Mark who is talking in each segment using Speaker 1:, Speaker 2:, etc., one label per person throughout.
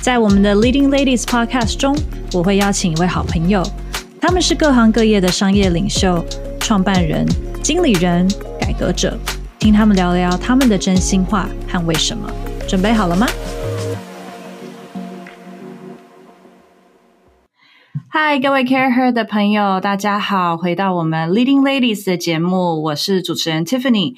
Speaker 1: 在我们的 Leading Ladies Podcast 中，我会邀请一位好朋友，他们是各行各业的商业领袖、创办人、经理人、改革者，听他们聊聊他们的真心话和为什么。准备好了吗？嗨，各位 CAREhER 的朋友，大家好，回到我们 Leading Ladies 的节目，我是主持人 Tiffany。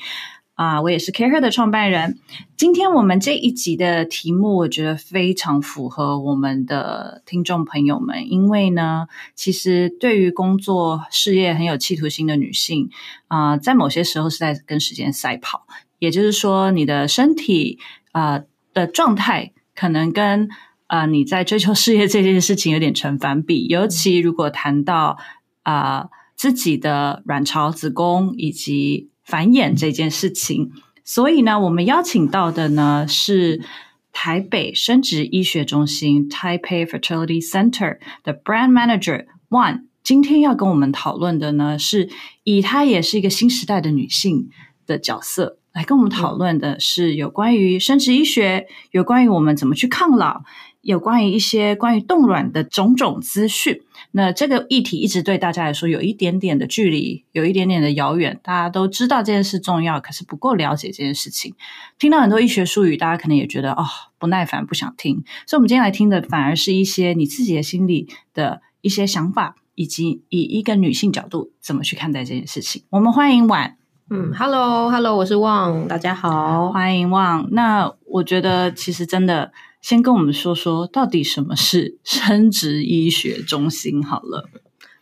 Speaker 1: 啊，我也是 Career 的创办人。今天我们这一集的题目，我觉得非常符合我们的听众朋友们，因为呢，其实对于工作事业很有企图心的女性，啊、在某些时候是在跟时间赛跑。也就是说，你的身体啊、的状态，可能跟啊、你在追求事业这件事情有点成反比。尤其如果谈到啊、自己的卵巢、子宫以及繁衍这件事情，所以呢，我们邀请到的呢是台北生殖医学中心 Taipei Fertility Center 的 Brand Manager One。今天要跟我们讨论的呢，是以她也是一个新时代的女性的角色来跟我们讨论的是有关于生殖医学，有关于我们怎么去抗老。有关于一些关于冻卵的种种资讯，那这个议题一直对大家来说有一点点的距离，有一点点的遥远。大家都知道这件事重要，可是不够了解这件事情。听到很多医学术语，大家可能也觉得哦，不耐烦，不想听。所以，我们今天来听的反而是一些你自己的心里的一些想法，以及以一个女性角度怎么去看待这件事情。我们欢迎婉。
Speaker 2: 嗯，Hello，Hello，我是旺，大家好，
Speaker 1: 欢迎旺。那我觉得其实真的。先跟我们说说，到底什么是生殖医学中心好了。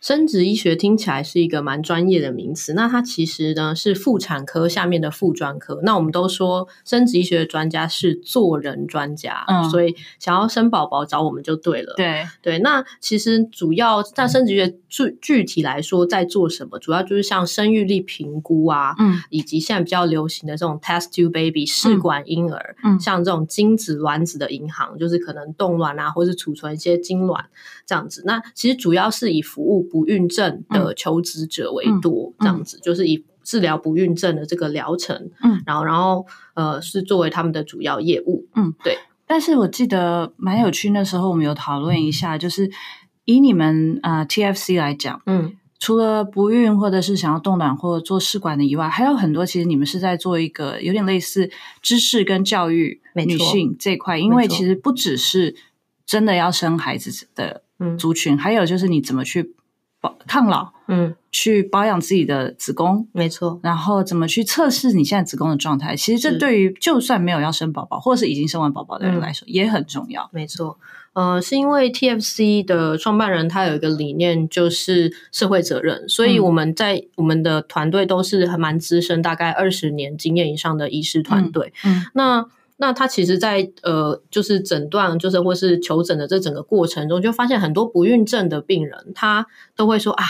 Speaker 2: 生殖医学听起来是一个蛮专业的名词，那它其实呢是妇产科下面的妇专科。那我们都说生殖医学的专家是做人专家，嗯，所以想要生宝宝找我们就对了。
Speaker 1: 对
Speaker 2: 对，那其实主要在生殖医学具具体来说在做什么，主要就是像生育力评估啊，嗯，以及现在比较流行的这种 test tube baby 试管婴儿，嗯，像这种精子卵子的银行，就是可能冻卵啊，或是储存一些精卵这样子。那其实主要是以服务。不孕症的求职者为多，嗯、这样子、嗯、就是以治疗不孕症的这个疗程，嗯，然后然后呃是作为他们的主要业务，嗯，对。
Speaker 1: 但是我记得蛮有趣，那时候我们有讨论一下，就是以你们啊、呃、TFC 来讲，嗯，除了不孕或者是想要冻卵或者做试管的以外，还有很多其实你们是在做一个有点类似知识跟教育女性这一块，因为其实不只是真的要生孩子的族群，还有就是你怎么去。保抗老，嗯，去保养自己的子宫，
Speaker 2: 没错。
Speaker 1: 然后怎么去测试你现在子宫的状态？其实这对于就算没有要生宝宝，或者是已经生完宝宝的人来说，嗯，也很重要。
Speaker 2: 没错，呃，是因为 TFC 的创办人他有一个理念，就是社会责任，所以我们在我们的团队都是还蛮资深，大概二十年经验以上的医师团队。嗯，嗯，那。那他其实在，在呃，就是诊断，就是或是求诊的这整个过程中，就发现很多不孕症的病人，他都会说啊，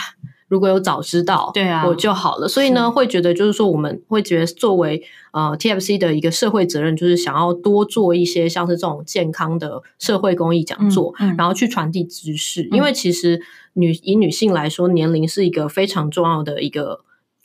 Speaker 2: 如果有早知道，对啊，我就好了。所以呢，会觉得就是说，我们会觉得作为呃 TFC 的一个社会责任，就是想要多做一些像是这种健康的社会公益讲座，嗯嗯、然后去传递知识。嗯、因为其实女以女性来说，年龄是一个非常重要的一个。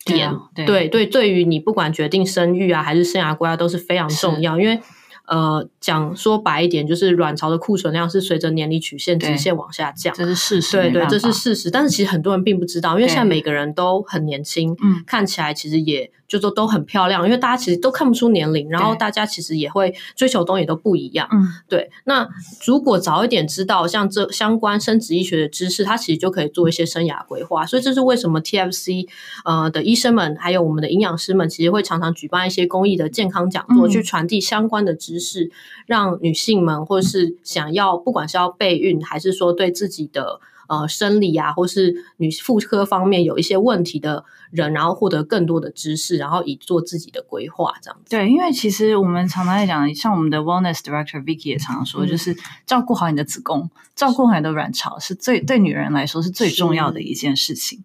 Speaker 2: 点对对对，对于你不管决定生育啊，还是生涯规划都是非常重要，因为呃，讲说白一点，就是卵巢的库存量是随着年龄曲线直线往下降，
Speaker 1: 这是事实。
Speaker 2: 对对，这是事实。但是其实很多人并不知道，因为现在每个人都很年轻，嗯，看起来其实也。就说都很漂亮，因为大家其实都看不出年龄，然后大家其实也会追求东西都不一样。嗯，对。那如果早一点知道像这相关生殖医学的知识，它其实就可以做一些生涯规划。所以这是为什么 TFC 呃的医生们还有我们的营养师们，其实会常常举办一些公益的健康讲座，嗯、去传递相关的知识，让女性们或是想要不管是要备孕，还是说对自己的。呃生理啊，或是女妇科方面有一些问题的人，然后获得更多的知识，然后以做自己的规划这样子。
Speaker 1: 对，因为其实我们常常在讲，像我们的 Wellness Director Vicky 也常常说，就是照顾好你的子宫，照顾好你的卵巢，是最对女人来说是最重要的一件事情。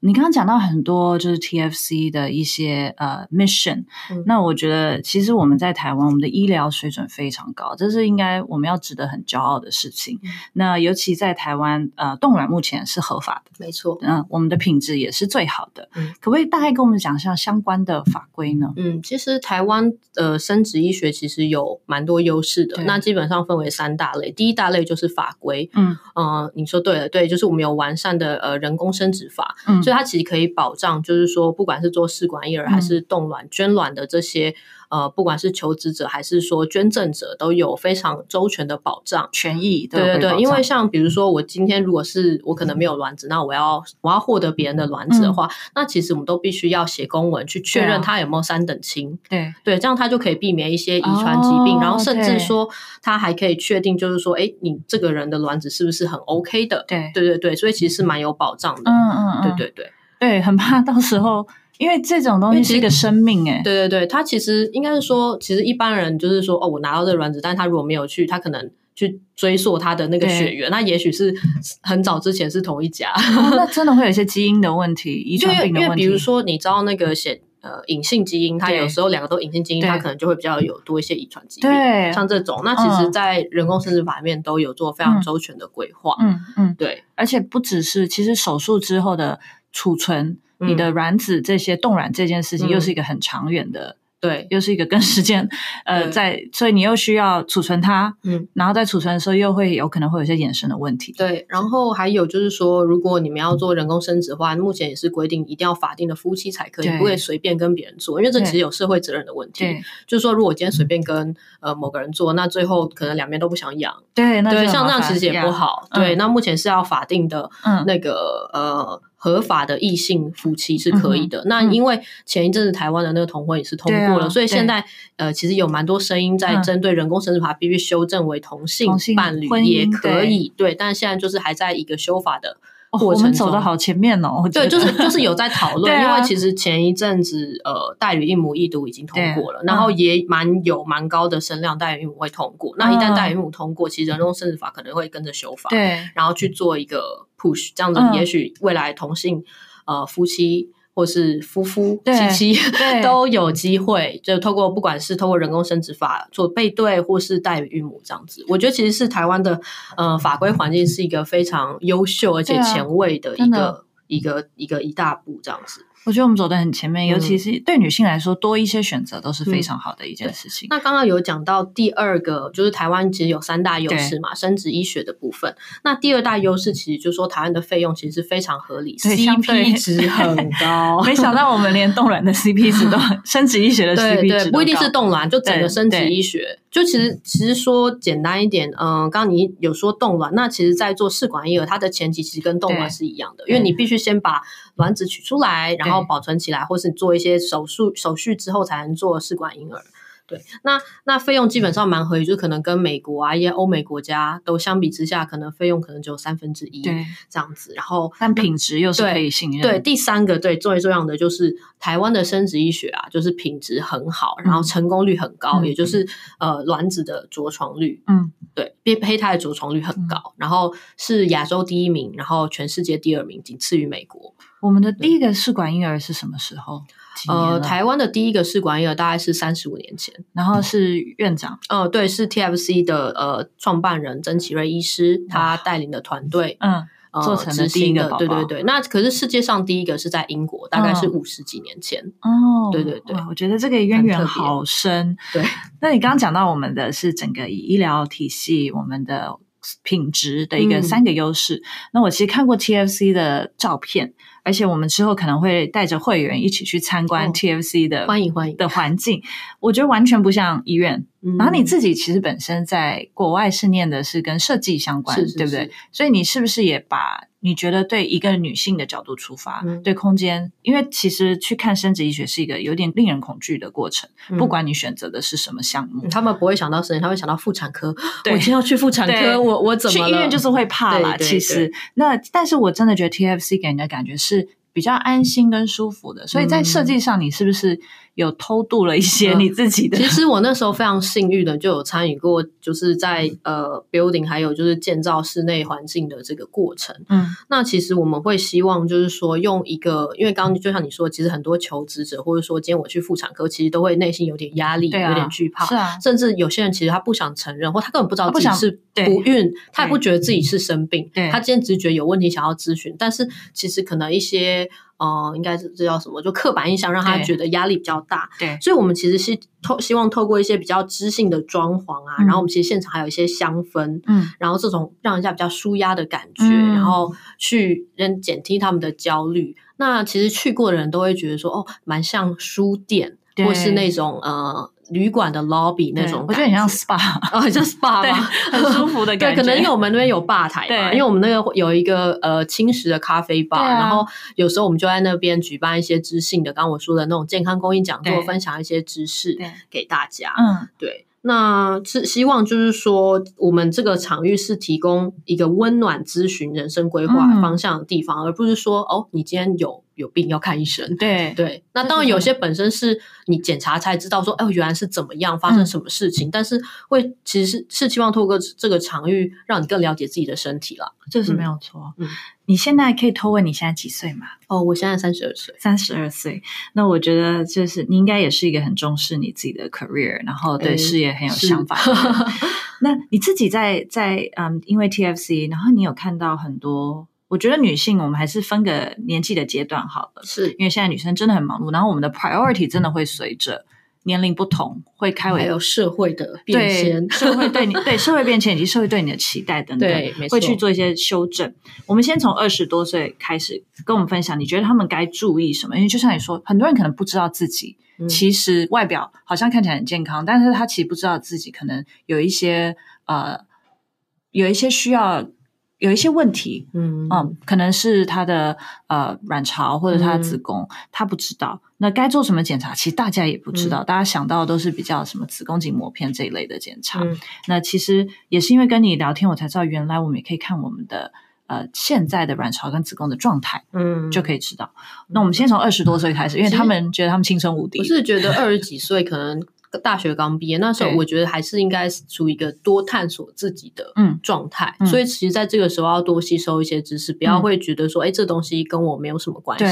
Speaker 1: 你刚刚讲到很多就是 TFC 的一些呃 mission，嗯，那我觉得其实我们在台湾，我们的医疗水准非常高，这是应该我们要值得很骄傲的事情。嗯，那尤其在台湾，呃，冻卵目前是合法的，
Speaker 2: 没错，
Speaker 1: 嗯，我们的品质也是最好的。嗯，可不可以大概跟我们讲一下相关的法规呢？
Speaker 2: 嗯，其实台湾呃生殖医学其实有蛮多优势的，那基本上分为三大类，第一大类就是法规，嗯，呃，你说对了，对，就是我们有完善的呃人工生殖法，嗯。所以它其实可以保障，就是说，不管是做试管婴儿还是冻卵、捐卵的这些，呃，不管是求职者还是说捐赠者，都有非常周全的保障
Speaker 1: 权益。
Speaker 2: 对对对，因为像比如说，我今天如果是我可能没有卵子，那我要我要获得别人的卵子的话，那其实我们都必须要写公文去确认他有没有三等亲。
Speaker 1: 对
Speaker 2: 对，这样他就可以避免一些遗传疾病，然后甚至说他还可以确定，就是说，哎，你这个人的卵子是不是很 OK 的？
Speaker 1: 对
Speaker 2: 对对对，所以其实是蛮有保障的。
Speaker 1: 嗯嗯，
Speaker 2: 对对对。
Speaker 1: 对，很怕到时候，因为这种东西是一个生命诶，
Speaker 2: 对对对，他其实应该是说，其实一般人就是说，哦，我拿到这个卵子，但是他如果没有去，他可能去追溯他的那个血缘，那也许是很早之前是同一家，
Speaker 1: 哦、那真的会有一些基因的问题，遗传病的问题。
Speaker 2: 因为比如说，你知道那个显呃隐性基因，它有时候两个都隐性基因，它可能就会比较有多一些遗传疾病，对，像这种，那其实，在人工生殖法里面都有做非常周全的规划，
Speaker 1: 嗯嗯，对，
Speaker 2: 而
Speaker 1: 且不只是，其实手术之后的。储存你的卵子，这些冻卵这件事情，又是一个很长远的。对，又是一个跟时间，呃，在，所以你又需要储存它，嗯，然后在储存的时候又会有可能会有一些衍生的问题。
Speaker 2: 对，然后还有就是说，如果你们要做人工生殖的话，目前也是规定一定要法定的夫妻才可以，不会随便跟别人做，因为这其实有社会责任的问题。对，就是说，如果今天随便跟呃某个人做，那最后可能两边都不想养。
Speaker 1: 对，那
Speaker 2: 对，像这样其实也不好。对，那目前是要法定的，嗯，那个呃。合法的异性夫妻是可以的。嗯、那因为前一阵子台湾的那个同婚也是通过了，啊、所以现在呃，其实有蛮多声音在针对人工生殖法必须修正为同性伴侣也可以。对，对，但是现在就是还在一个修法的过程中。哦、我们走的
Speaker 1: 好前面哦。
Speaker 2: 对，就是就是有在讨论，啊、因为其实前一阵子呃，代理孕母一读已经通过了，然后也蛮有蛮高的声量，代理孕母会通过。那一旦代理孕母通过，其实人工生殖法可能会跟着修法，对，然后去做一个。push 这样子，也许未来同性、嗯、呃夫妻或是夫夫妻妻都有机会，就透过不管是透过人工生殖法做配对，或是代孕母这样子，我觉得其实是台湾的呃法规环境是一个非常优秀而且前卫的一个、啊、一个一个一大步这样子。
Speaker 1: 我觉得我们走得很前面，尤其是对女性来说，多一些选择都是非常好的一件事情。
Speaker 2: 那刚刚有讲到第二个，就是台湾其实有三大优势嘛，生殖医学的部分。那第二大优势其实就是说，台湾的费用其实是非常合理，CP 值很高。
Speaker 1: 没想到我们连冻卵的 CP 值都，生殖医学的 CP 值
Speaker 2: 不一定是冻卵，就整个生殖医学。就其实其实说简单一点，嗯，刚刚你有说冻卵，那其实在做试管婴儿，它的前提其实跟冻卵是一样的，因为你必须先把卵子取出来，然后保存起来，或是做一些手术手续之后才能做试管婴儿。对，那那费用基本上蛮合理，就可能跟美国啊一些欧美国家都相比之下，可能费用可能只有三分之一这样子。然后，
Speaker 1: 但品质又是可以信任。
Speaker 2: 对，第三个对最重要的就是台湾的生殖医学啊，就是品质很好，然后成功率很高，嗯、也就是呃卵子的着床率，嗯，对，胚胚胎的着床率很高，嗯、然后是亚洲第一名，然后全世界第二名，仅次于美国。
Speaker 1: 我们的第一个试管婴儿是什么时候？
Speaker 2: 呃，台湾的第一个试管婴儿大概是三十五年前，
Speaker 1: 然后是院长，
Speaker 2: 呃，对，是 TFC 的呃创办人曾启瑞医师，他带领的团队，嗯，
Speaker 1: 做成了第一个宝宝，
Speaker 2: 对对对。那可是世界上第一个是在英国，大概是五十几年前，哦，对对对，
Speaker 1: 我觉得这个渊源好深。对，那你刚刚讲到我们的是整个医疗体系，我们的品质的一个三个优势。那我其实看过 TFC 的照片。而且我们之后可能会带着会员一起去参观 TFC 的、
Speaker 2: 哦、欢迎欢迎。
Speaker 1: 的环境，我觉得完全不像医院，嗯、然后你自己其实本身在国外是念的是跟设计相关，
Speaker 2: 是是是
Speaker 1: 对不对？所以你是不是也把你觉得对一个女性的角度出发，嗯、对空间？因为其实去看生殖医学是一个有点令人恐惧的过程，嗯、不管你选择的是什么项目，
Speaker 2: 他们不会想到生殖，他会想到妇产科。我今天要去妇产科，我我怎么
Speaker 1: 去医院就是会怕啦。其实那，但是我真的觉得 TFC 给人的感觉是比较安心跟舒服的，所以在设计上，你是不是？有偷渡了一些你自己的、嗯。
Speaker 2: 其实我那时候非常幸运的，就有参与过，就是在呃 building 还有就是建造室内环境的这个过程。嗯，那其实我们会希望就是说用一个，因为刚刚就像你说，其实很多求职者或者说今天我去妇产科，其实都会内心有点压力，啊、有点惧怕。是啊，甚至有些人其实他不想承认，或他根本不知道自己是不孕，他也不觉得自己是生病。他今天只是觉得有问题想要咨询，但是其实可能一些。哦、呃，应该是这叫什么？就刻板印象让他觉得压力比较大。对，所以我们其实是透希望透过一些比较知性的装潢啊，嗯、然后我们其实现场还有一些香氛，嗯，然后这种让人家比较舒压的感觉，嗯、然后去人减轻他们的焦虑。那其实去过的人都会觉得说，哦，蛮像书店，或是那种呃。旅馆的 lobby 那种，
Speaker 1: 我觉得很像 spa，
Speaker 2: 哦，很像 spa
Speaker 1: 吗，很舒服的感觉。
Speaker 2: 对，可能因为我们那边有吧台嘛，因为我们那个有一个呃轻食的咖啡吧，啊、然后有时候我们就在那边举办一些知性的，刚刚我说的那种健康公益讲座，分享一些知识给大家。嗯，对。那是希望就是说，我们这个场域是提供一个温暖咨询人生规划方向的地方，嗯、而不是说哦，你今天有。有病要看医生，对对。那当然有些本身是你检查才知道说，哦，原来是怎么样发生什么事情，嗯、但是会其实是是希望透过这个场域，让你更了解自己的身体了，
Speaker 1: 这是没有错。嗯，你现在可以偷问你现在几岁吗？
Speaker 2: 哦，我现在三十二岁，
Speaker 1: 三十二岁。那我觉得就是你应该也是一个很重视你自己的 career，然后对事业很有想法。那你自己在在嗯，因为 TFC，然后你有看到很多。我觉得女性，我们还是分个年纪的阶段好了，是因为现在女生真的很忙碌，然后我们的 priority 真的会随着年龄不同会开为，
Speaker 2: 还有社会的变迁，
Speaker 1: 社会对你 对社会变迁以及社会对你的期待等等，对，会去做一些修正。我们先从二十多岁开始跟我们分享，你觉得他们该注意什么？因为就像你说，很多人可能不知道自己其实外表好像看起来很健康，但是他其实不知道自己可能有一些呃有一些需要。有一些问题，嗯嗯，可能是他的呃卵巢或者他的子宫，嗯、他不知道。那该做什么检查？其实大家也不知道，嗯、大家想到的都是比较什么子宫颈膜片这一类的检查。嗯、那其实也是因为跟你聊天，我才知道原来我们也可以看我们的呃现在的卵巢跟子宫的状态，嗯，就可以知道。那我们先从二十多岁开始，因为他们觉得他们青春无敌。
Speaker 2: 我是觉得二十几岁可能。大学刚毕业那时候，我觉得还是应该处于一个多探索自己的状态。嗯，所以其实在这个时候要多吸收一些知识，不要会觉得说，哎，这东西跟我没有什么关系。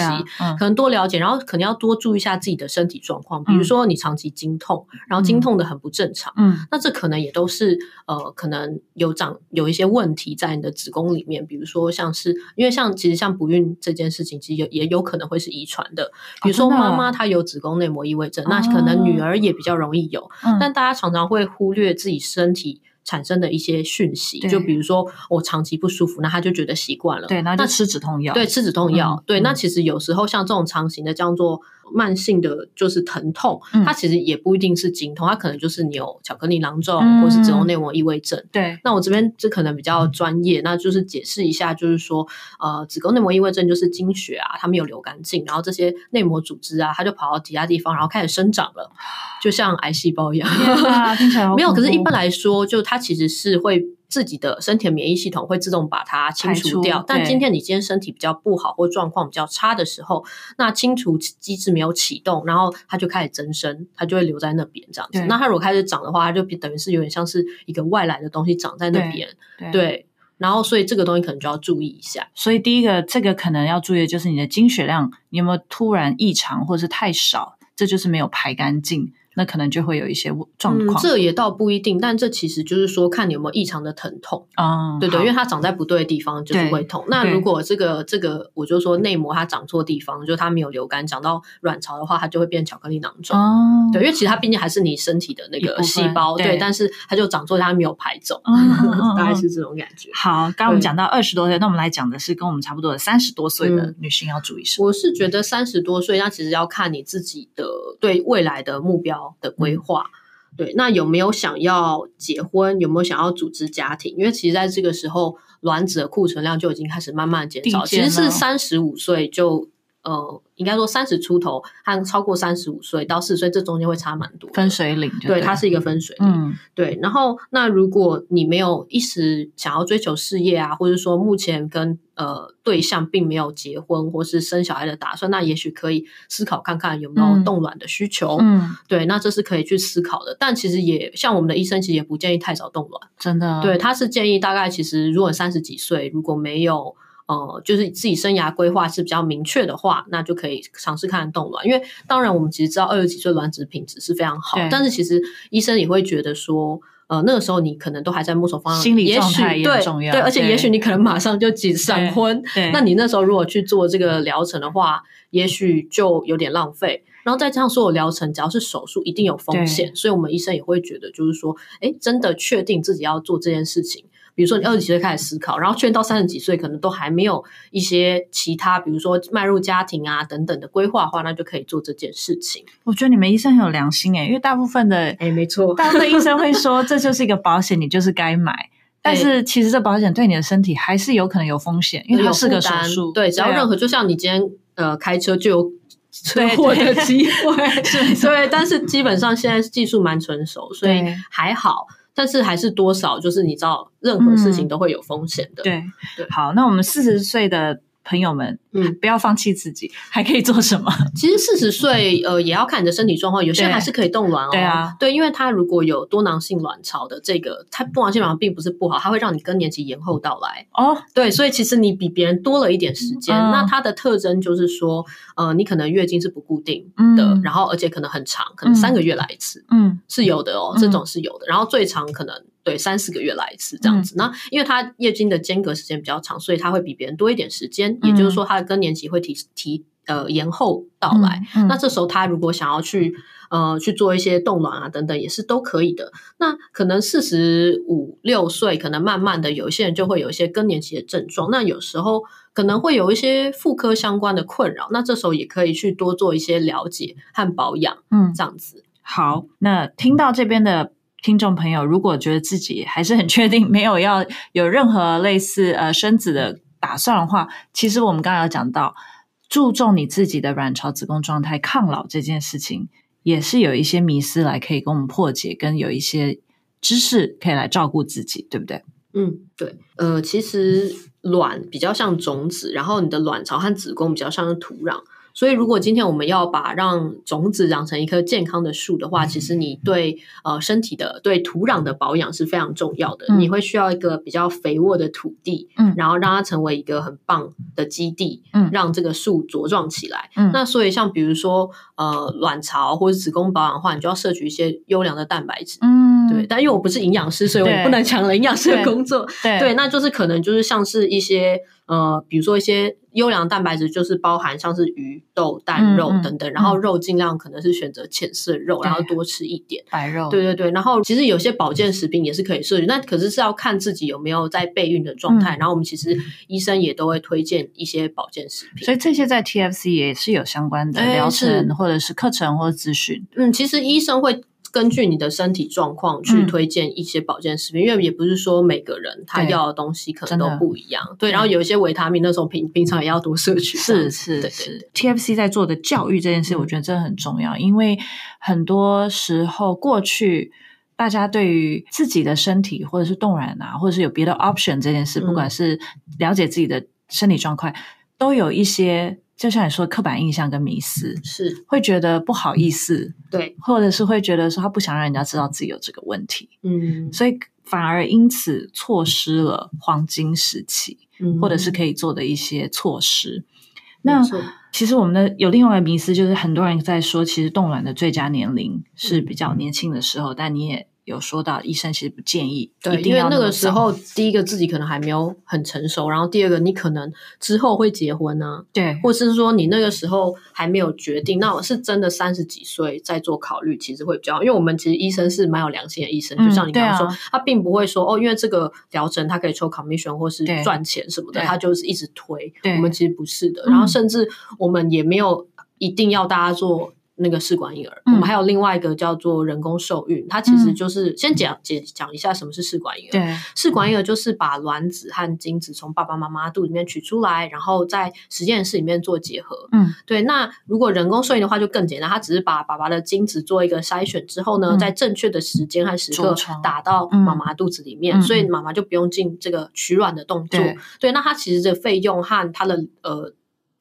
Speaker 2: 可能多了解，然后可能要多注意一下自己的身体状况。比如说你长期经痛，然后经痛的很不正常，嗯，那这可能也都是呃，可能有长有一些问题在你的子宫里面。比如说像是因为像其实像不孕这件事情，其实也也有可能会是遗传的。比如说妈妈她有子宫内膜异位症，那可能女儿也比较容易。容易有，但大家常常会忽略自己身体产生的一些讯息，就比如说我长期不舒服，那他就觉得习惯了，
Speaker 1: 对，那就吃止痛药，
Speaker 2: 对，吃止痛药，嗯、对，嗯、那其实有时候像这种长型的叫做。慢性的就是疼痛，它其实也不一定是经痛，它可能就是你有巧克力囊肿或是子宫内膜异位症。对，那我这边这可能比较专业，那就是解释一下，就是说，呃，子宫内膜异位症就是经血啊，它没有流干净，然后这些内膜组织啊，它就跑到其他地方，然后开始生长了，就像癌细胞一样。听起来 没有，可是一般来说，就它其实是会。自己的身体的免疫系统会自动把它清除掉，但今天你今天身体比较不好或状况比较差的时候，那清除机制没有启动，然后它就开始增生，它就会留在那边这样子。那它如果开始长的话，它就等于是有点像是一个外来的东西长在那边。对，对，然后所以这个东西可能就要注意一下。
Speaker 1: 所以第一个，这个可能要注意的就是你的经血量，你有没有突然异常或者是太少，这就是没有排干净。那可能就会有一些状况，
Speaker 2: 嗯，这也倒不一定，但这其实就是说，看你有没有异常的疼痛啊，嗯、对对，因为它长在不对的地方就是会痛。那如果这个这个，我就说内膜它长错地方，就它没有流干，长到卵巢的话，它就会变巧克力囊肿。哦，对，因为其实它毕竟还是你身体的那个细胞，对，对，但是它就长错，它没有排走，大概是这种感觉。
Speaker 1: 好，刚刚我们讲到二十多岁，那我们来讲的是跟我们差不多的三十多岁的女性要注意什么？
Speaker 2: 我是觉得三十多岁，那其实要看你自己的对未来的目标的规划。对，那有没有想要结婚？有没有想要组织家庭？因为其实在这个时候，卵子的库存量就已经开始慢慢减少。其实是三十五岁就。呃，应该说三十出头和超过三十五岁到四十岁，这中间会差蛮多。
Speaker 1: 分水岭，
Speaker 2: 对，它是一个分水岭。嗯，对。然后，那如果你没有一时想要追求事业啊，或者说目前跟呃对象并没有结婚或是生小孩的打算，那也许可以思考看看有没有冻卵的需求。嗯，对，那这是可以去思考的。但其实也像我们的医生，其实也不建议太早冻卵。
Speaker 1: 真的，
Speaker 2: 对，他是建议大概其实如果三十几岁，如果没有。呃，就是自己生涯规划是比较明确的话，那就可以尝试看冻卵。因为当然，我们其实知道二十几岁卵子品质是非常好，但是其实医生也会觉得说，呃，那个时候你可能都还在摸索方向，
Speaker 1: 心理状态也很重要。
Speaker 2: 对，对，而且也许你可能马上就急闪婚，那你那时候如果去做这个疗程的话，也许就有点浪费。然后再加上所有疗程，只要是手术，一定有风险，所以我们医生也会觉得，就是说，哎，真的确定自己要做这件事情。比如说，你二十几岁开始思考，然后确认到三十几岁，可能都还没有一些其他，比如说迈入家庭啊等等的规划的话，那就可以做这件事情。
Speaker 1: 我觉得你们医生很有良心诶，因为大部分的
Speaker 2: 诶没错，
Speaker 1: 大部分医生会说这就是一个保险，你就是该买。但是其实这保险对你的身体还是有可能有风险，因为它是个手术。
Speaker 2: 对，只要任何，就像你今天呃开车就有车祸的机会，对，对，但是基本上现在技术蛮成熟，所以还好。但是还是多少，就是你知道，任何事情都会有风险的。
Speaker 1: 嗯、对，对，好，那我们四十岁的。朋友们，嗯，不要放弃自己，还可以做什么？
Speaker 2: 其实四十岁，呃，也要看你的身体状况。有些人还是可以冻卵哦。对啊，对，因为他如果有多囊性卵巢的这个，它多囊性卵巢并不是不好，它会让你更年期延后到来。哦，对，所以其实你比别人多了一点时间。嗯、那它的特征就是说，呃，你可能月经是不固定的，嗯、然后而且可能很长，可能三个月来一次。嗯，是有的哦，这种是有的。然后最长可能。对，三四个月来一次这样子。那、嗯、因为它月经的间隔时间比较长，所以它会比别人多一点时间。嗯、也就是说，它的更年期会提提呃延后到来。嗯嗯、那这时候，他如果想要去呃去做一些冻卵啊等等，也是都可以的。那可能四十五六岁，可能慢慢的有一些人就会有一些更年期的症状。那有时候可能会有一些妇科相关的困扰。那这时候也可以去多做一些了解和保养。嗯，这样子。
Speaker 1: 好，那听到这边的。听众朋友，如果觉得自己还是很确定没有要有任何类似呃生子的打算的话，其实我们刚刚有讲到，注重你自己的卵巢子宫状态抗老这件事情，也是有一些迷思来可以跟我们破解，跟有一些知识可以来照顾自己，对不对？
Speaker 2: 嗯，对。呃，其实卵比较像种子，然后你的卵巢和子宫比较像是土壤。所以，如果今天我们要把让种子长成一棵健康的树的话，其实你对呃身体的对土壤的保养是非常重要的。嗯、你会需要一个比较肥沃的土地，嗯，然后让它成为一个很棒的基地，嗯，让这个树茁壮起来。嗯，那所以像比如说呃卵巢或者子宫保养的话，你就要摄取一些优良的蛋白质，嗯，对。但因为我不是营养师，所以我不能抢了营养师的工作，对，那就是可能就是像是一些。呃，比如说一些优良蛋白质，就是包含像是鱼、豆、蛋、肉等等，然后肉尽量可能是选择浅色肉，然后多吃一点
Speaker 1: 白肉。
Speaker 2: 对对对，然后其实有些保健食品也是可以摄取，那可是是要看自己有没有在备孕的状态。嗯、然后我们其实医生也都会推荐一些保健食品，
Speaker 1: 所以这些在 TFC 也是有相关的疗程或者是课程或者资讯。
Speaker 2: 嗯，其实医生会。根据你的身体状况去推荐一些保健食品，嗯、因为也不是说每个人他要的东西可能都不一样。对，然后有一些维他命，那种平平常也要多摄取。
Speaker 1: 是是是，，TFC 在做的教育这件事，我觉得真的很重要，嗯、因为很多时候过去大家对于自己的身体或者是冻卵啊，或者是有别的 option 这件事，嗯、不管是了解自己的身体状况，都有一些。就像你说的，刻板印象跟迷思是会觉得不好意思，
Speaker 2: 对，或
Speaker 1: 者是会觉得说他不想让人家知道自己有这个问题，嗯，所以反而因此错失了黄金时期，嗯，或者是可以做的一些措施。那其实我们的有另外一个迷思，就是很多人在说，其实冻卵的最佳年龄是比较年轻的时候，但你也。有说到医生其实不建议，
Speaker 2: 对，因为那个时候第一个自己可能还没有很成熟，然后第二个你可能之后会结婚呢、啊，
Speaker 1: 对，
Speaker 2: 或是说你那个时候还没有决定，那我是真的三十几岁再做考虑，其实会比较好，因为我们其实医生是蛮有良心的医生，嗯、就像你刚刚说，啊、他并不会说哦，因为这个疗程他可以抽 commission 或是赚钱什么的，他就是一直推，我们其实不是的，然后甚至我们也没有一定要大家做。那个试管婴儿，
Speaker 1: 嗯、
Speaker 2: 我们还有另外一个叫做人工受孕，它其实就是、嗯、先讲解讲一下什么是试管婴儿。
Speaker 1: 对，
Speaker 2: 试管婴儿就是把卵子和精子从爸爸妈妈肚里面取出来，然后在实验室里面做结合。
Speaker 1: 嗯，
Speaker 2: 对。那如果人工受孕的话就更简单，它只是把爸爸的精子做一个筛选之后呢，嗯、在正确的时间和时刻打到妈妈肚子里面，嗯、所以妈妈就不用进这个取卵的动作。对，对，那它其实这个费用和它的呃。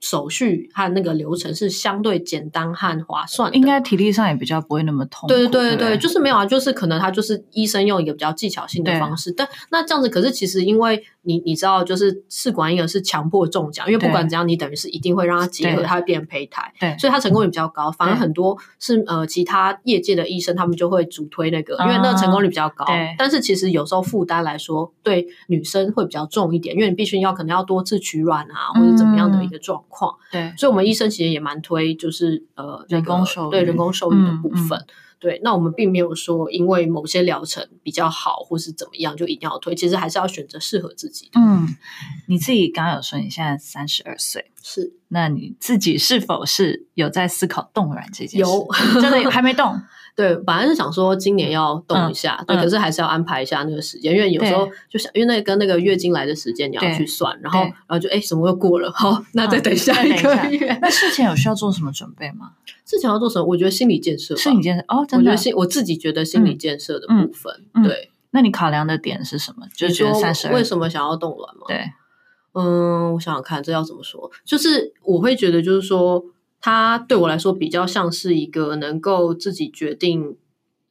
Speaker 2: 手续和那个流程是相对简单和划算的，
Speaker 1: 应该体力上也比较不会那么痛苦。
Speaker 2: 对对对对，对就是没有啊，就是可能他就是医生用一个比较技巧性的方式，但那这样子，可是其实因为。你你知道，就是试管婴儿是强迫中奖，因为不管怎样，你等于是一定会让他结合，他会变成胚胎，对，所以他成功率比较高。反而很多是呃其他业界的医生，他们就会主推那个，因为那个成功率比较高。但是其实有时候负担来说，对女生会比较重一点，因为你必须要可能要多次取卵啊，或者怎么样的一个状况。对，所以我们医生其实也蛮推，就是呃人工受对人工受孕的部分。对，那我们并没有说因为某些疗程比较好，或是怎么样就一定要推，其实还是要选择适合自己的。
Speaker 1: 嗯，你自己刚刚有说你现在三十二岁，
Speaker 2: 是，
Speaker 1: 那你自己是否是有在思考冻卵这件事？
Speaker 2: 有，
Speaker 1: 真的还没动。
Speaker 2: 对，本来是想说今年要动一下，对，可是还是要安排一下那个时间，因为有时候就想，因为那个跟那个月经来的时间你要去算，然后然后就哎，什么又过了？好，那再等下一个月。
Speaker 1: 那事前有需要做什么准备吗？
Speaker 2: 事前要做什么？我觉得心理建设，
Speaker 1: 心理建设哦，真的，
Speaker 2: 我觉得心，我自己觉得心理建设的部分，对。
Speaker 1: 那你考量的点是什么？就是觉得三十二，
Speaker 2: 为什么想要动卵吗？
Speaker 1: 对，
Speaker 2: 嗯，我想想看，这要怎么说？就是我会觉得，就是说，它对我来说比较像是一个能够自己决定。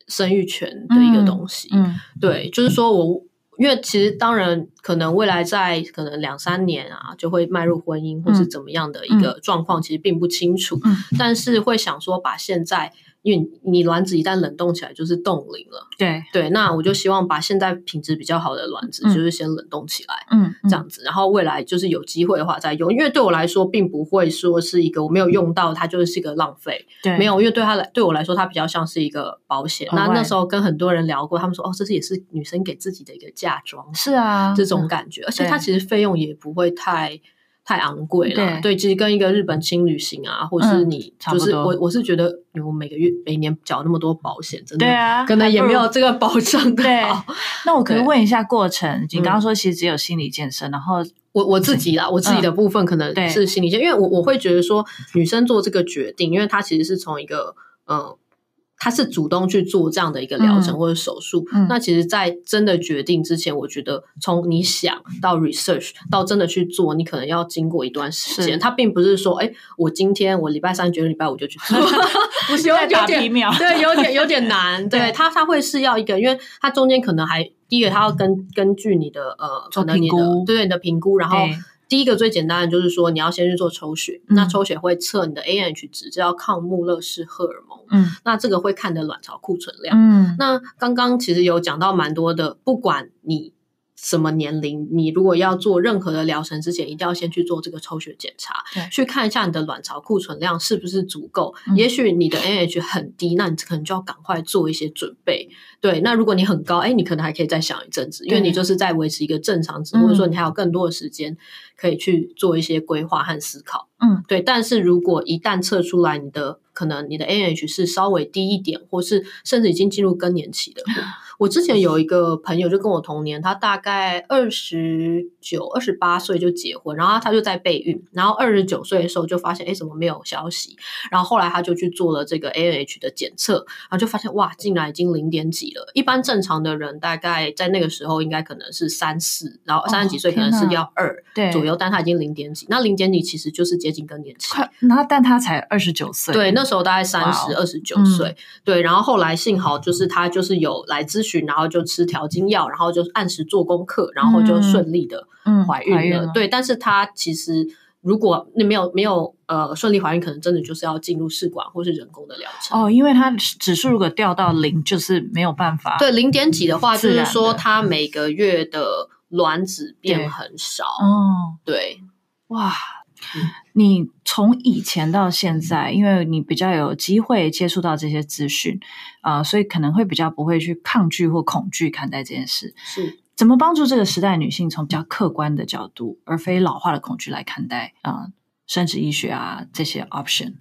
Speaker 2: 生育权的一个东西，嗯，嗯对，就是说我，因为其实当然可能未来在可能两三年啊，就会迈入婚姻或是怎么样的一个状况，其实并不清楚，嗯，但是会想说把现在。因为你卵子一旦冷冻起来就是冻龄了，
Speaker 1: 对
Speaker 2: 对，那我就希望把现在品质比较好的卵子就是先冷冻起来，嗯，这样子，然后未来就是有机会的话再用，因为对我来说并不会说是一个我没有用到它就是一个浪费，对，没有，因为对他来对我来说它比较像是一个保险。那那时候跟很多人聊过，他们说哦，这是也是女生给自己的一个嫁妆，
Speaker 1: 是啊，这
Speaker 2: 种感觉，而且它其实费用也不会太。太昂贵了，对，对，其实跟一个日本轻旅行啊，或是你就是我，我是觉得，我每个月每年缴那么多保险，真的，对啊，可能也没有这个保障的。对，
Speaker 1: 那我可以问一下过程，你刚刚说其实只有心理建设，然后
Speaker 2: 我我自己啦，我自己的部分可能是心理建设，因为我我会觉得说，女生做这个决定，因为她其实是从一个嗯。他是主动去做这样的一个疗程或者手术，那其实，在真的决定之前，我觉得从你想到 research 到真的去做，你可能要经过一段时间。他并不是说，哎，我今天我礼拜三决定，礼拜五就去做，不是有点有点对，有点有点难。对他，他会是要一个，因为他中间可能还第一个，他要根根据你的呃，可能你的对你的评估，然后。第一个最简单的就是说，你要先去做抽血，嗯、那抽血会测你的 AMH 值，这叫抗穆勒氏荷尔蒙。嗯，那这个会看你的卵巢库存量。嗯，那刚刚其实有讲到蛮多的，不管你。什么年龄？你如果要做任何的疗程之前，一定要先去做这个抽血检查，去看一下你的卵巢库存量是不是足够。嗯、也许你的 AMH 很低，那你可能就要赶快做一些准备。对，那如果你很高，哎，你可能还可以再想一阵子，因为你就是在维持一个正常值，或者说你还有更多的时间可以去做一些规划和思考。嗯，对。但是如果一旦测出来你的可能你的 AMH 是稍微低一点，或是甚至已经进入更年期的。我之前有一个朋友，就跟我同年，他大概二十九、二十八岁就结婚，然后他就在备孕，然后二十九岁的时候就发现，哎，怎么没有消息？然后后来他就去做了这个 A N H 的检测，然后就发现，哇，竟然已经零点几了。一般正常的人大概在那个时候应该可能是三四，然后三十几岁可能是要二左右，但他已经零点几。那零点几其实就是接近更年期。
Speaker 1: 然后但他才二十九岁，
Speaker 2: 对，那时候大概三十二十九岁，对。然后后来幸好就是他就是有来咨询，然后就吃调经药，然后就按时做功课，然后就顺利的怀孕了。嗯嗯、怀孕了对，但是她其实如果你没有没有呃顺利怀孕，可能真的就是要进入试管或是人工的疗程
Speaker 1: 哦，因为她指数如果掉到零，就是没有办法。
Speaker 2: 对，零点几的话，就是说她每个月的卵子变很少。哦，对，
Speaker 1: 哇。你从以前到现在，因为你比较有机会接触到这些资讯，啊、呃，所以可能会比较不会去抗拒或恐惧看待这件事。
Speaker 2: 是
Speaker 1: 怎么帮助这个时代女性从比较客观的角度，而非老化的恐惧来看待啊、呃，生殖医学啊这些 option？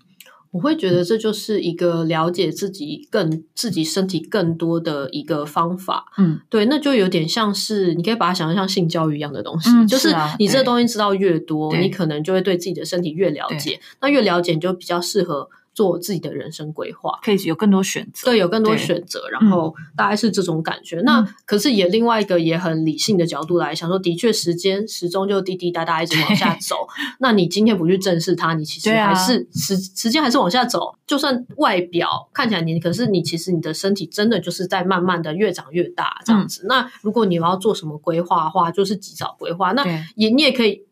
Speaker 2: 我会觉得这就是一个了解自己更自己身体更多的一个方法。
Speaker 1: 嗯，
Speaker 2: 对，那就有点像是你可以把它想象像性教育一样的东西，
Speaker 1: 嗯
Speaker 2: 就是
Speaker 1: 啊
Speaker 2: 你这个东西知道越多，
Speaker 1: 对
Speaker 2: 你可能就会对自己的身体越了解。那越了解，你就比较适合做自己的人生规划。
Speaker 1: 可以有更多选择，
Speaker 2: 对，有更多选择，然后大概是这种感觉。那可是也另外一个也很理性的角度来想说，的确时间时钟就滴滴答答一直往下走。那你今天不去正视它，你其
Speaker 1: 实
Speaker 2: 还是时时间还是往下走。就算外表看起来年轻，可是你其实你的身体真的就是在慢慢的越长越大这样子。那如果你要做什么规划的话，就是及早规划。那
Speaker 1: 对
Speaker 2: 也你也可以。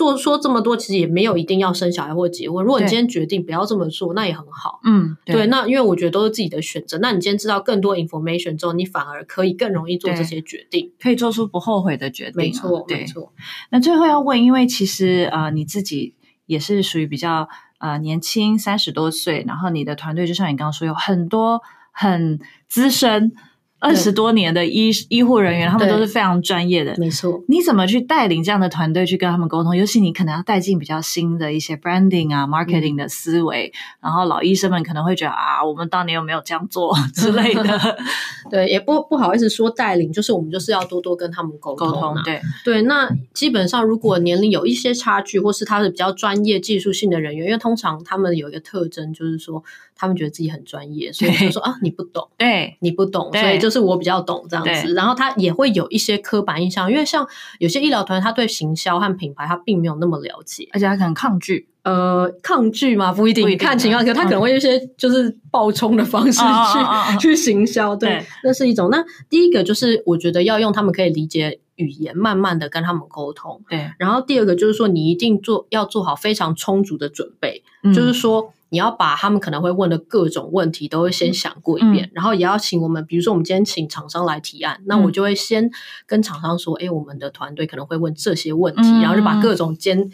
Speaker 2: 做说这么多，其实也没有一定要生小孩或结婚。如果你今天决定不要这么做，那也很好。
Speaker 1: 嗯，对，
Speaker 2: 对，那因为我觉得都是自己的选择。那你今天知道更多 information 之后，你反而可以更容易做这些决定，
Speaker 1: 可以做出不后悔的决定。
Speaker 2: 没错，
Speaker 1: 对
Speaker 2: 没错。
Speaker 1: 那最后要问，因为其实呃你自己也是属于比较呃年轻，三十多岁，然后你的团队就像你刚刚说，有很多很资深。二十多年的医医护人员，他们都是非常专业的。
Speaker 2: 没错，
Speaker 1: 你怎么去带领这样的团队去跟他们沟通？尤其你可能要带进比较新的一些 branding 啊、marketing 的思维，嗯、然后老医生们可能会觉得啊，我们当年有没有这样做 之类的？
Speaker 2: 对，也不不好意思说带领，就是我们就是要多多跟他们沟通、啊。
Speaker 1: 沟通，对
Speaker 2: 对。那基本上，如果年龄有一些差距，或是他是比较专业、技术性的人员，因为通常他们有一个特征，就是说他们觉得自己很专业，所以就说啊，你不懂，
Speaker 1: 对，
Speaker 2: 你不懂，所以就是我比较懂。这样子，然后他也会有一些刻板印象，因为像有些医疗团队，他对行销和品牌他并没有那么了解，
Speaker 1: 而且他可能抗拒。
Speaker 2: 呃，抗拒嘛，不一定，
Speaker 1: 不一定
Speaker 2: 看情况，可他可能会用一些就是爆冲的方式去、嗯、去行销，对，对，那是一种。那第一个就是我觉得要用他们可以理解语言，慢慢的跟他们沟通。
Speaker 1: 对，
Speaker 2: 然后第二个就是说，你一定做要做好非常充足的准备，嗯、就是说。你要把他们可能会问的各种问题都会先想过一遍，嗯、然后也要请我们，比如说我们今天请厂商来提案，嗯、那我就会先跟厂商说，哎，我们的团队可能会问这些问题，嗯、然后就把各种尖。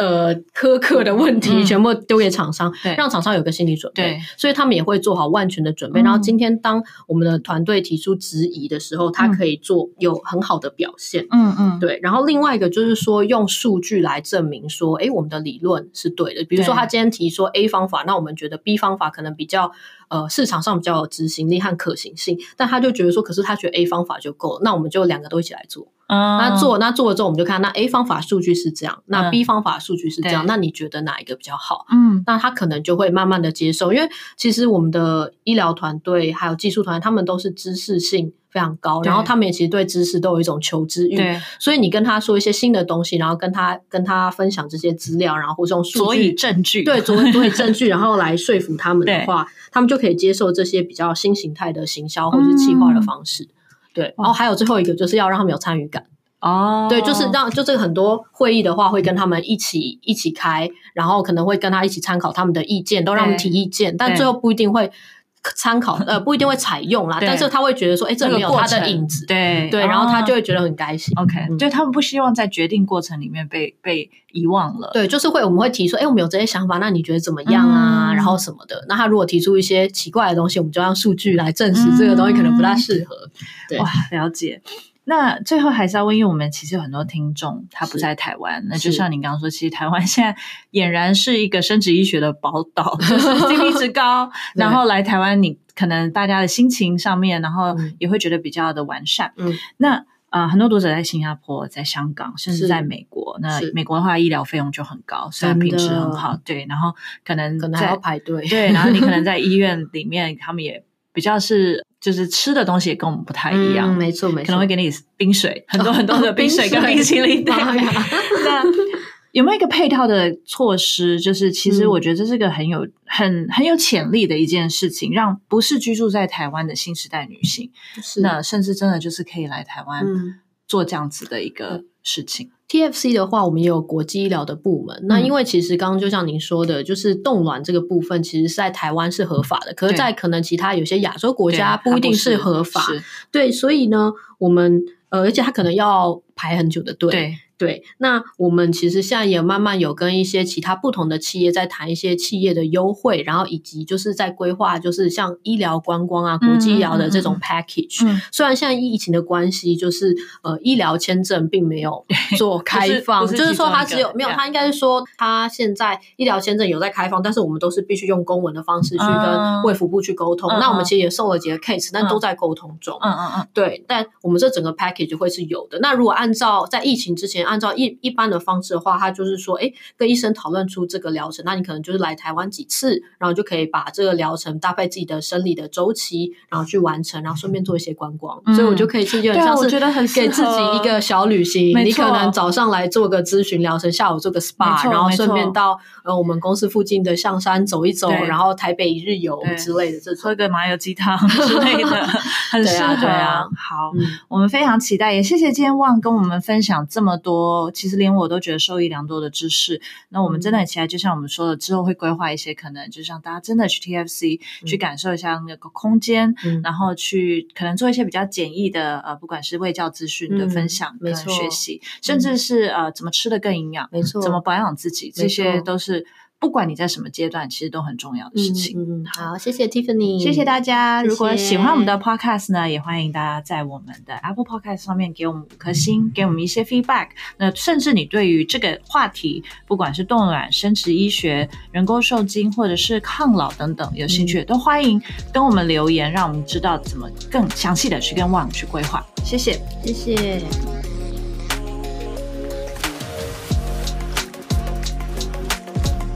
Speaker 2: 呃，苛刻的问题全部丢给厂商，嗯、让厂商有个心理准备，对，所以他们也会做好万全的准备。嗯、然后今天当我们的团队提出质疑的时候，他可以做有很好的表现，
Speaker 1: 嗯嗯，
Speaker 2: 对。然后另外一个就是说，用数据来证明说，哎，我们的理论是对的。比如说他今天提说 A 方法，那我们觉得 B 方法可能比较呃市场上比较有执行力和可行性，但他就觉得说，可是他觉得 A 方法就够了，那我们就两个都一起来做。嗯，那做那做了之后，我们就看那 A 方法数据是这样，那 B 方法数据是这样，嗯、那你觉得哪一个比较好？嗯，那他可能就会慢慢的接受，因为其实我们的医疗团队还有技术团队，他们都是知识性非常高，然后他们也其实对知识都有一种求知欲，对，所以你跟他说一些新的东西，然后跟他跟他分享这些资料，然后或者用数据
Speaker 1: 证据，
Speaker 2: 对，佐以佐以证据，然后来说服他们的话，他们就可以接受这些比较新形态的行销或是企划的方式。嗯对，然后还有最后一个就是要让他们有参与感
Speaker 1: 哦，
Speaker 2: 对，就是让就这个很多会议的话会跟他们一起一起开，然后可能会跟他一起参考他们的意见，都让他们提意见，但最后不一定会参考，呃，不一定会采用啦，但是他会觉得说，哎，这里没有他的影子，
Speaker 1: 对
Speaker 2: 对，然后他就会觉得很开心。
Speaker 1: OK，就他们不希望在决定过程里面被被遗忘了。
Speaker 2: 对，就是会我们会提出，哎，我们有这些想法，那你觉得怎么样啊？然后什么的，那他如果提出一些奇怪的东西，我们就让数据来证实这个东西可能不大适合。对，
Speaker 1: 哇，了解。那最后还是要问，因为我们其实有很多听众他不在台湾，那就像你刚刚说，其实台湾现在俨然是一个生殖医学的宝岛，就是 CP 值高，然后来台湾，你可能大家的心情上面，然后也会觉得比较的完善。嗯，那啊、呃，很多读者在新加坡、在香港，甚至在美国，那美国的话，医疗费用就很高，虽然品质很好，对，然后可能
Speaker 2: 可能还要排队，
Speaker 1: 对，然后你可能在医院里面，他们也比较是。就是吃的东西也跟我们不太一样，
Speaker 2: 嗯、没错没错，
Speaker 1: 可能会给你冰水，很多很多的冰水跟冰淇淋。对，那有没有一个配套的措施？就是其实我觉得这是个很有、很很有潜力的一件事情，让不是居住在台湾的新时代女性，是。那甚至真的就是可以来台湾做这样子的一个事情。嗯
Speaker 2: TFC 的话，我们也有国际医疗的部门。嗯、那因为其实刚刚就像您说的，就是冻卵这个部分，其实是在台湾是合法的，可是，在可能其他有些亚洲国家不一定是合法。对，所以呢，我们呃，而且他可能要排很久的队。
Speaker 1: 对。
Speaker 2: 对，那我们其实现在也慢慢有跟一些其他不同的企业在谈一些企业的优惠，然后以及就是在规划，就是像医疗观光啊、国际医疗的这种 package。
Speaker 1: 嗯，
Speaker 2: 虽然现在疫情的关系，就是呃医疗签证并没有 做开放，是就是说它只有没有，它应该是说它现在医疗签证有在开放，但是我们都是必须用公文的方式去跟卫福部去沟通。嗯、那我们其实也送了几个 case，、嗯、但都在沟通中。嗯嗯嗯，对，但我们这整个 package 会是有的。那如果按照在疫情之前。按照一一般的方式的话，他就是说，哎，跟医生讨论出这个疗程，那你可能就是来台湾几次，然后就可以把这个疗程搭配自己的生理的周期，然后去完成，然后顺便做一些观光，嗯、所以我就可以是有点像是给自己一个小旅行。你可能早上来做个咨询疗程，下午做个 SPA，然后顺便到呃我们公司附近的象山走一走，然后台北一日游之类的这，种。
Speaker 1: 喝个麻油鸡汤之类的，很适合。对啊，好，嗯、我们非常期待，也谢谢今天旺跟我们分享这么多。其实连我都觉得受益良多的知识，那我们真的很期待，就像我们说的，之后会规划一些可能，就像大家真的去 TFC、嗯、去感受一下那个空间，嗯、然后去可能做一些比较简易的呃，不管是卫教资讯的分享、嗯、没错学习，甚至是呃怎么吃的更营养，没错，怎么保养自己，这些都是。不管你在什么阶段，其实都很重要的事情。
Speaker 2: 嗯，好，谢谢 Tiffany，
Speaker 1: 谢谢大家。如果喜欢我们的 Podcast 呢，也欢迎大家在我们的 Apple Podcast 上面给我们五颗星，给我们一些 feedback。那甚至你对于这个话题，不管是冻卵、生殖医学、人工受精，或者是抗老等等，有兴趣都欢迎跟我们留言，让我们知道怎么更详细的去跟 Wang 去规划。谢谢，
Speaker 2: 谢谢。